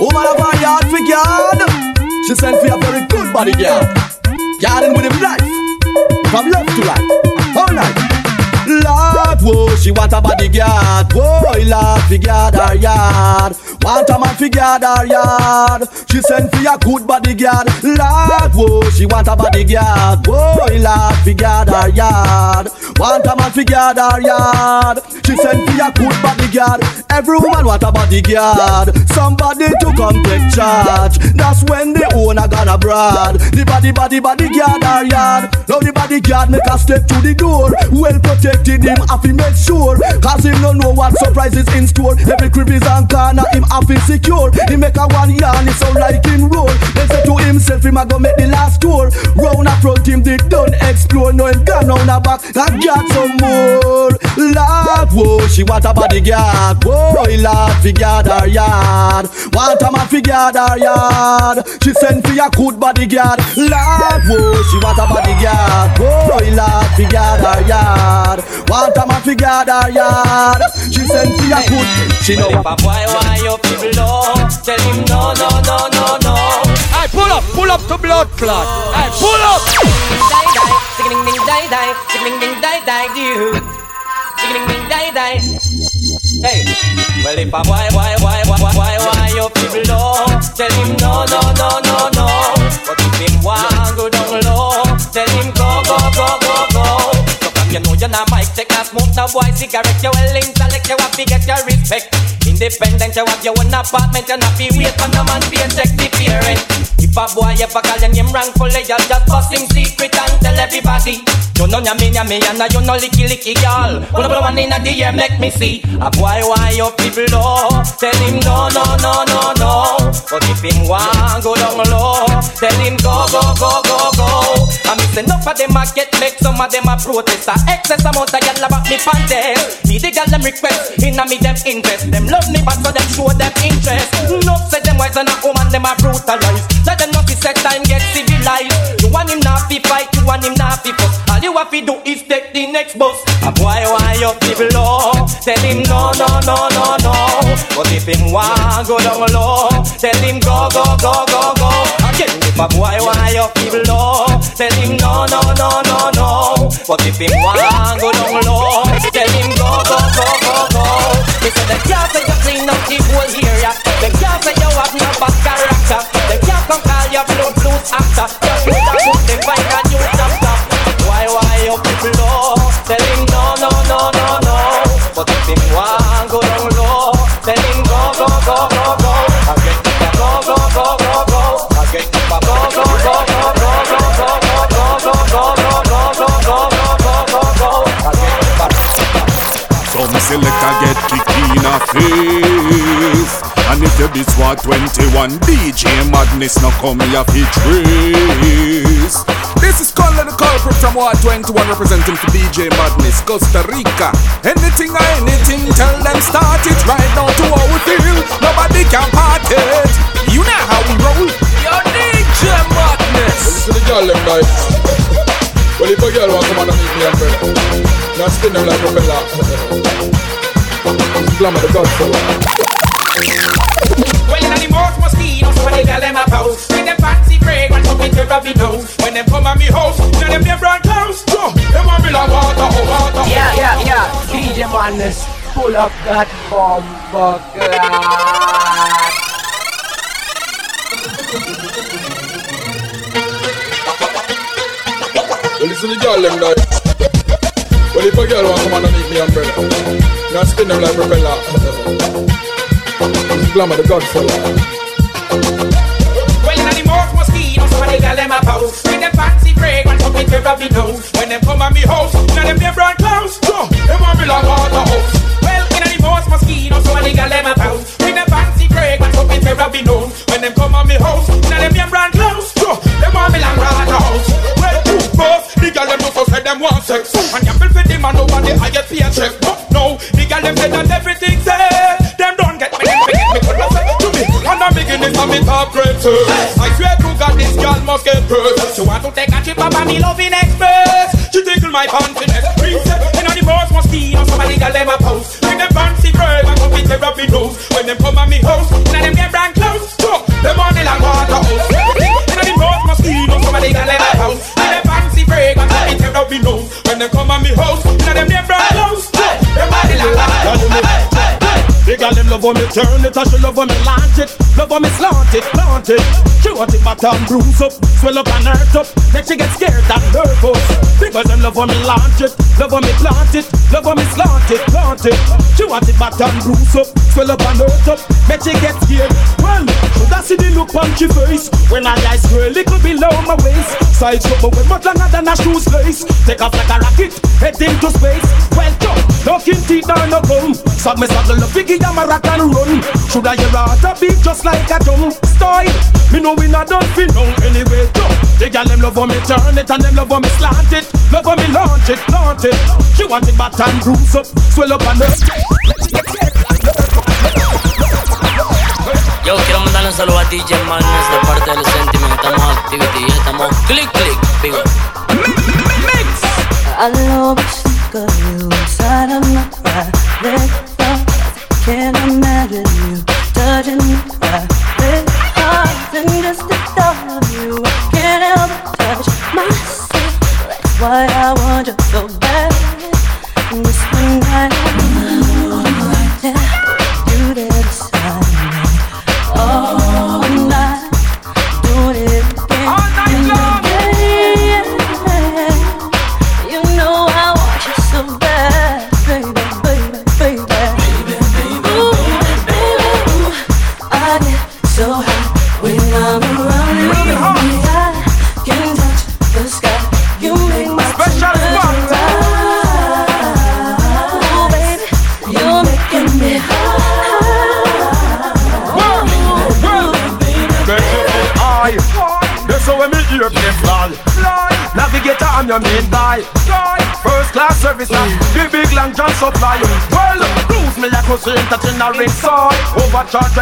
Woman of her yard for. She sent for a very good bodyguard. Yarding with him life. From left to right. All night. Lord, whoa, she want a body bodyguard. Whoa, Lord, fi guard her yard. Want a man fi guard her yard. She send for a good bodyguard. Lord, whoa, she want a bodyguard. Whoa, Lord, fi guard her yard. Want a man fi guard her yard. She send for a good bodyguard. Every woman want a bodyguard. Somebody to come take charge. That's when the owner gonna broad. The body, body, bodyguard her yard. Now the bodyguard make a step to the door. Well protected him, have to make sure. Cause him no know what surprises in store. Every crevice and corner, him have it secure. He make a one yarn, it sound like him roll. Then say to himself, him a go make the last tour. Round a front, him dig done explore. No him gone round a back, I got some more. Lord, whoa, she want a bodyguard. Whoa, Lord, fi guard her yard. Want a man fi guard her yard. She send for a good bodyguard. Lord, whoa, she want a bodyguard. Whoa, Lord, fi guard her yard. Want a man fi guard her yard. She send for a good. She know. Well, if a boy people low, tell him no, no, no, no, no. I pull up, pull up to blood clot. I pull up. Die, die, ding, ding, die, die, ding, ding, die, die, do. Ding, ding, ding, die, die. Hey, well if a boy, boy, boy, boy, boy, boy, why you people low? Tell him no, no, no, no, no. But if him want go down low, you know you're not mic check, not smoke, no boy cigarette. You well intellect, you have to get your respect. Independent, you have your own apartment, you not be wait for no man paycheck the parent. If a boy ever call your name wrongfully, you just bust him secret and tell everybody. You know yummy yummy and you know licky licky y'all. Pull up one in the air, make me see. A boy why you people low? Tell him no no no no no. But if him want go down low, tell him go go go go enough of them a get make some of them a protest. A excess amount of y'all about me panties. Me the girl them request, inna me them invest. Them love me but so them show them interest. No say them wise and a woman them a brutalize. Let them know fi set time get civilized. You want him not fi fight, you want him not fi fuss. All you have to do is take the next bus. A boy why you people low? Tell him no no no no no. But if him want go down low, tell him go go go go go. A boy why you people low? Tell him no no no no no. But if him want go down low, tell him go go go go go. They say they can't say you clean up the whole area. They can't say you have no bad character. They can't come call you blood blues actor. Just put them find a new You this war 21 DJ Madness now come here fi trace This is Color the Culprit from Ward 21 representing for DJ Madness, Costa Rica. Anything or anything, tell them start it right now to how we feel. Nobody can part it. You know how we roll. Your DJ Madness. Listen to the girl them like Well if a girl want come and meet me and Not spin them like propeller Glamour the godfather mosquitoes, when they got them a post. With them fancy fragrance, up with the rubby nose. When them come at me house, now them them brand close. Yo, them want me like water, oh water, oh Yeah, yeah, yeah. DJ Madness, pull up that bomb bucket. Well listen to the girl them like Well if a girl want come and meet me and brother Not spin them like propeller Glamour the godfather Well, in the most mosquitoes, when they got them a post. With them fancy fragrance, up with the rubby nose. When them come at me house, now them them brand close. Yo, them want me like water house. Well, in the most mosquitoes, when they got them a post. With them fancy fragrance, up with the rubby nose. When them come at me house, now them them brand close. Yo, them want me like water house. Well, two both, the girl them also say them want sex. And you for them and over the highest paycheck. But no, the girl them say that everything's too. I swear to God, this girl must get hurt. She want to take a trip up on me loving express. She tickle my confidence. Reset, you know the boys must most mosquitoes. Somebody got them a post. With them fancy bread, I come with therapy nose. When them come at me house, now them get brand close. So, them on the water house. You know the most mosquitoes. Somebody got them a post. With them fancy bread, I come with therapy nose. When them come at me house, love when me turn it, she love when me launch it. Love when me slant it, plant it. She want it back and bruise up, swell up and hurt up. Then she get scared and nervous. Because them love when me launch it, love when me plant it, love when me slant it, plant it. She want it back and bruise up, swell up and hurt up. Then she get scared. Well, should I see the look on she face when I eyes girl little below my waist? Side trouble way much longer than a shoes lace. Take off like a rocket, head into space. Well done, no king teeth no gum. Suck me suckle the figgy, I'm a rock and run. Should Shoulda your heart a beat just like a drum style. Me know we not done fi long anyway. Jump. The girl them love when me turn it and them love when me slant it. Love when me launch it, launch it. She want it back and bruise up, swell up and up. Yo quiero mandarle un saludo a DJ Madness de parte del Sentiment. Estamos activity y estamos click click. Big up. I love sick of you inside of my private thoughts. Can't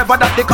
Driver that the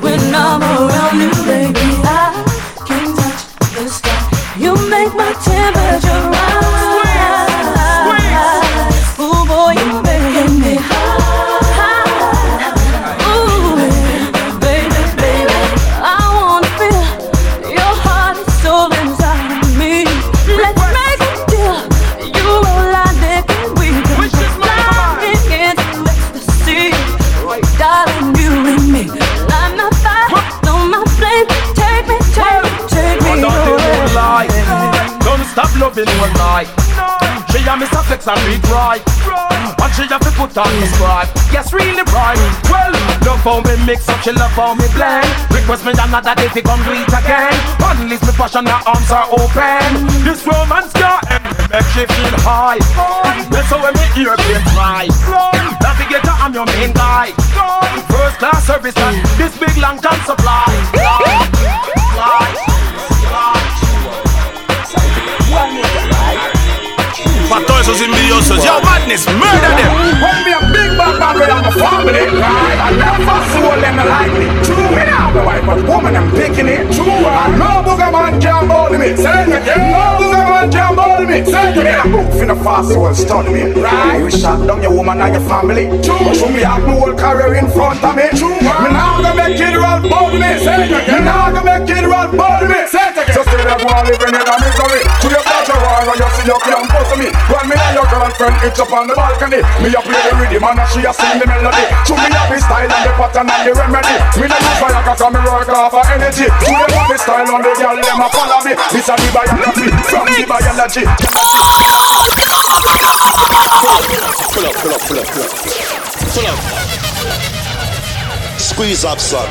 when I'm around you, baby. I can touch the sky. You make my temperature put on the. Yes, really right. Well, love how me mix up, she love how me blend. Request me another day to come do it again. Unleash me passion, her arms are open. This romance end, me make she feel high. That's how when me hear bass right. Navigator, I'm your main guy. First class service and this big long time supply. Fly, fly. Todos envidiosos, yo madness, murder them. When me a big bad man, have a family, right? I never soul them like me. True, me now the wife, but woman I'm picking it. True, and no booger man can't hold me. Say it again, no booger man can't hold me. Say it again. A book for the fast soul study me, right? You shot down your woman and your family. True, true, me have my whole career in front of me. True, me now gonna make it roll bold me. Say it again, me now gonna make it roll bold me. Say it again. So still I go on living in a misery. To your daughter, and you see your can't bust me. When me and your girlfriend hitch up on the balcony, me a play the rhythm and she a sing the melody. To me a the style and the pattern and the remedy. Me no use fire 'cause me work off of energy. To them the style on the girl them a follow me. This a the biology from the biology. Pull up, pull up, pull up, pull up. Pull up. Squeeze up, son.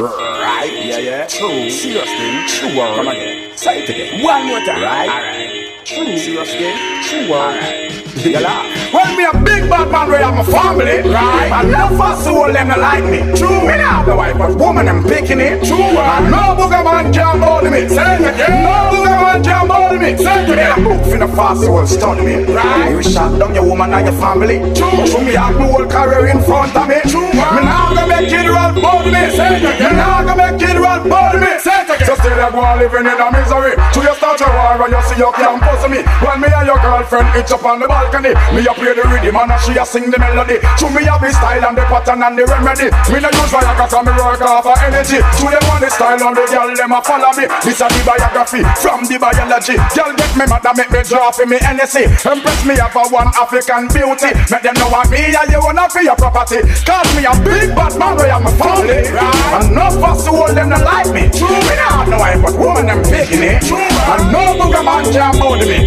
Right? Yeah, yeah. True. Seriously. True word. Come again. Say it again. One more time. Right? Alright. True. Seriously. True word. You laugh. Well, me a big bad man, we have a family, right? I love for soul, them like me. True. Me now the wife, but woman, I'm picking it. True. And no booger man can hold me. Say it again. No booger man can hold me. Say it again. A book the fast soul, study me, right? You shot down your woman and your family. True. True. Me have my whole career in front of me. True. Me now gonna make it roll bold me. Say it again. Me now gonna make it roll bold me. Say it again. So still I go on living in a misery. To you start your war and you see you can't pussy me. When me and your girl girlfriend up on the balcony. Me a play the rhythm and she a sing the melody. To me a be style and the pattern and the remedy. Me no use Viagra 'cause me work off of energy. To them on the style and the girl them a follow me. This a the biography from the biology. Girl get me mad and make me draw for me NSC. Impress me have a one African beauty. Make them know what me and you wanna for your property. Cause me a big bad man where I'm a family. Eh? And no fuss to hold them to like me. True, me not no wife, but woman them picking it. And no booger man can bother me.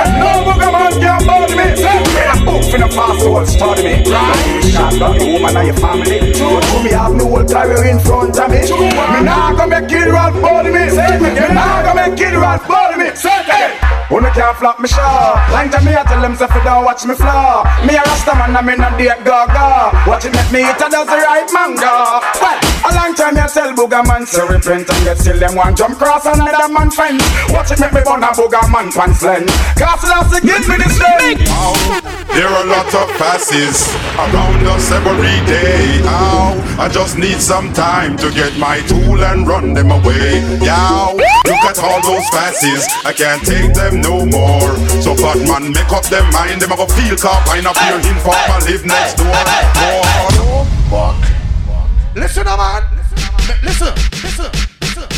And no booger man can bother me. Me a book for the fast soul study me. Right? Shot down the woman and your family. True, to me have no whole career in front of me. Me not gonna make kid run bother me. Me not gonna make kid run bother me. Hey. Wanna can't flop me shaw Long time me I tell them say fi don't watch me flaw Me a rasta man I me not date gaga. Watch it make me eat a the right manga. Well, a long time me I tell booger man Say repent and get still them one jump cross another man fence. Watch it make me burn a booger man pants lens Cause last to give me the strength There are a lot of passes around us every day. Ow, I just need some time to get my tool and run them away. Yow, look at all those passes, I can't take them no more. So bad man, make up them mind, them a go feel cop, I not fear him for my live next door. Door. Listen, man. Listen, listen, listen.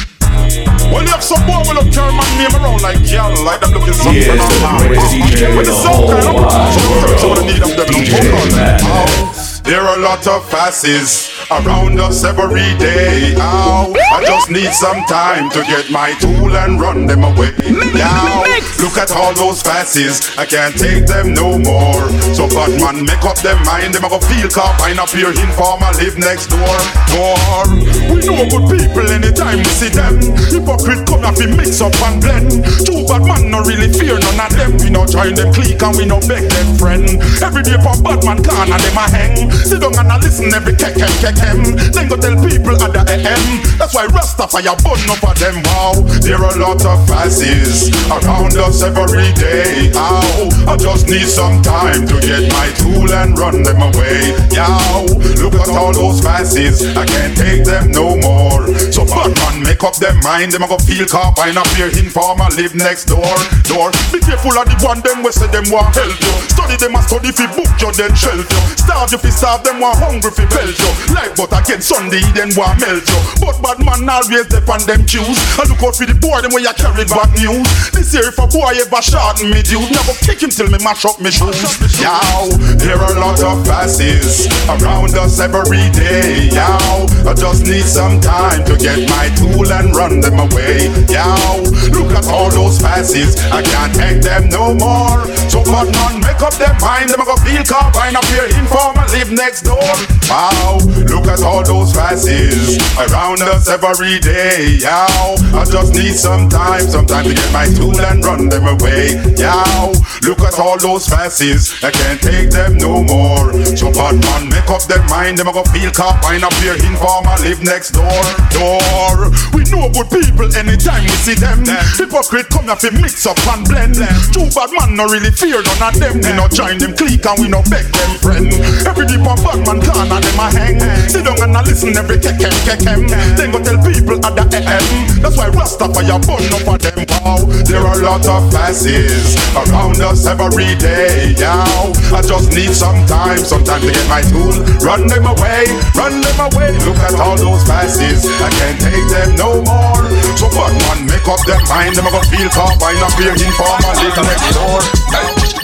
Well, you have some boy will look turn my name around like y'all, like them looking something Yes, on the my greatest DJ When in the the kind whole of wide some of the need of them DJ hold on. Madness. There are a lot of faces around us every day. Ow. I just need some time to get my tool and run them away. Now, look at all those faces, I can't take them no more. So bad man, make up them mind, them a go feel cop, I not fear informer live next door. Door. We know good people anytime we see them. Hypocrite come up and mix up and blend. Two bad man no really fear none of them. We no join them clique and we no beg them friend. Every day for bad man can and them a hang. Sit down and a listen every kek kek kek hem. Then go tell people at the AM. That's why Rastafari bun up for them. Wow, there are a lot of faces around us every day. Ow, I just need some time to get my tool and run them away. Yow, look at all those faces, I can't take them no more. So bad man, make up them mind, them a go feel cop, I not fear informer, live next door. Door, be careful of the one them we say them want help you. Study them a study fi book you then shelf you. Starve you fi starve them want hungry fi belt you. Like but again Sunday then want melt you. But bad man always depend them cues. I look out for the boy them when you carry bad news. This year if a boy ever shot me dude, never kick him till me mash up me shoes. Yow, there are a lot of faces around us every day. Yow, I just need some time to get my tool and run them away. Yow, look at all those faces, I can't take them no more. So bad man, make up their mind, them a go feel cop, I not fear informer, live next door. Wow, look at all those faces around us every day. Yow, I just need some time, some time to get my tool and run them away. Yow, look at all those faces, I can't take them no more. So bad man, make up their mind, them a go feel cop, I not fear informer, live next door. Door, we know good people anytime we see them. Hypocrite come up and mix up and blend. Two bad man no really fear none of them. We no join them clique and we no beg them friend. Every deep on bad man and them a hang. Sit down and a listen every kekem kekem. Then go tell people at the AM. That's why Rastafari burn up for them. Wow, there are a lot of faces around us every day. Yow, I just need some time, some time to get my tool. Run them away, run them away. Look at all those faces, I can't take them no more. So bad man, make up their mind. Them a go feel cop, I not fear informer, live next door.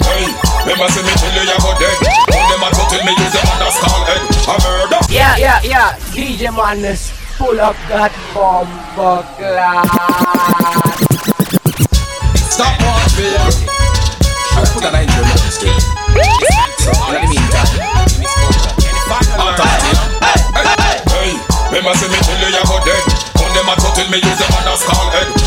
Hey, remember say me tell you you go dead. All them a tell me use them under skull head. A murder. Yeah, yeah, yeah. DJ Madness, pull up that bomb clad. Stop watch me. I put a nine drill on the street. So in the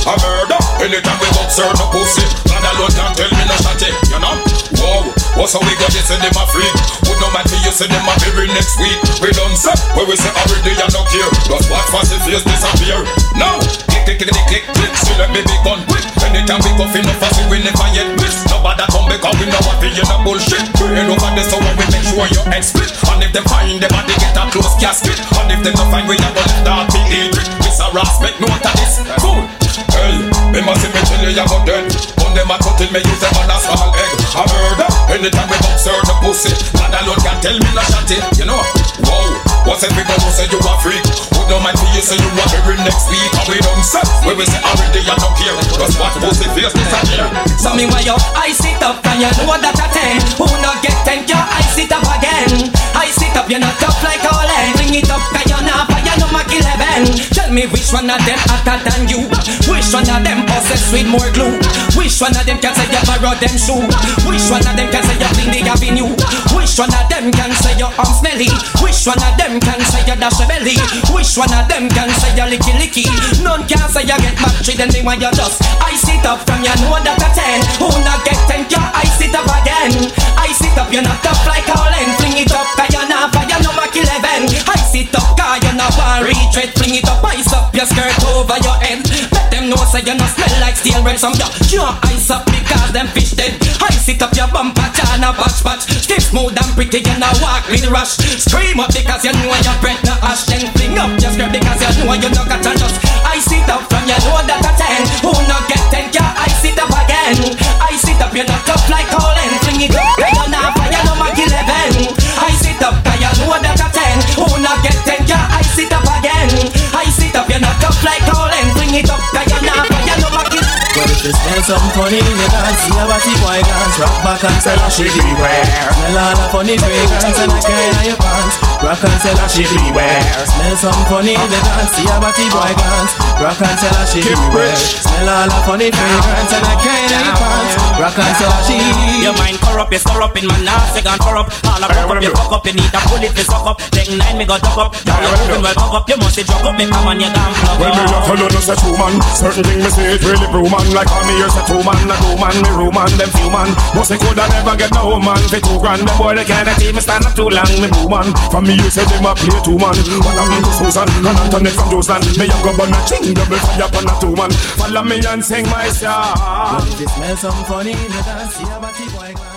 A murder. Anytime we go serve no pussy, God alone can tell me no shot it. You know? Whoa, what's how we got this them a freak? Would no matter you say them a bury next week. We done say where we say already I no care. Just watch fast the face disappear. Now, click click click click click. See let me big gun quick. Anytime we go fin no fast we never yet miss. Nobody come and we know what we in a bullshit. Brain over this so we make sure your head split. And if them find them they get a close casket. And if them not find we a go let that be it. This a ras make note of this. Cool. Hey, me must see me you you go dead. On them a cut it, me use them on a small egg. A murder, anytime we observe the pussy. Man alone can tell me no it, you know. Whoa, what's every girl who say you a freak? Who don't mind for you say you a every next week? And we don't say, we will say already I don't care. Cause what pussy face disappear. So me why your eyes sit up and you know that a ten Who not get me which one of them hotter than you? Which one of them possessed with more glue? Which one of them can say you borrow them shoe? Which one of them can say you clean the avenue? Which one of them can say your arm smelly? Which one of them can say you dash a belly? Which one of them can say you licky licky? None can say you get matchy then me when you just I sit up from you know that a ten. Who not get ten your I sit up again. I sit up you're not tough like Holland Fling it up cause you're not fire no Mac 11 I sit up you're not one retreat Fling it up ice up your skirt over your head. Let them know say you not smell like steel bread Some you can't ice up because them fish dead. I sit up your bumper chana patch patch Stiff smooth and pretty you not walk with rush. Scream up because you know your breath no ash. Then fling up your skirt because you know you not got a just I sit up from you know that a ten. Who not get ten? Yeah I sit up again. I sit up you're not tough like Colin. Fling it up up like Colin Fling it up if you smell something funny, you can't see a body boy dance Rock back and sell a shit beware. Smell all the funny fragrance and I carry on your pants. Rock and sell a shit beware. Smell something funny, you can't see a body boy dance Rock and sell a shit beware. Smell all the funny fragrance and I carry on your pants. Rock and sell a shit Your mind corrupt, you stir up in my nerves, you gone corrupt. All I fuck up, you fuck up, you need a bullet to suck up. Take nine, me go tuck up. You're moving well cock up, you must be drug up. Me come on, you gone plug When me up. a follow no say true man Certain thing me say it really prove man Like on me here say two man A two man, me room man, them few man. Must they coulda never get no man For two grand, them boy they can't even stand up too long Me boo man, from me you say them a play two man. What happened to Susan and Antoinette from Joseland Me a go burn a ching, double fire upon a two man. Follow me and sing my song. But if you smell something funny, you can't see a body boy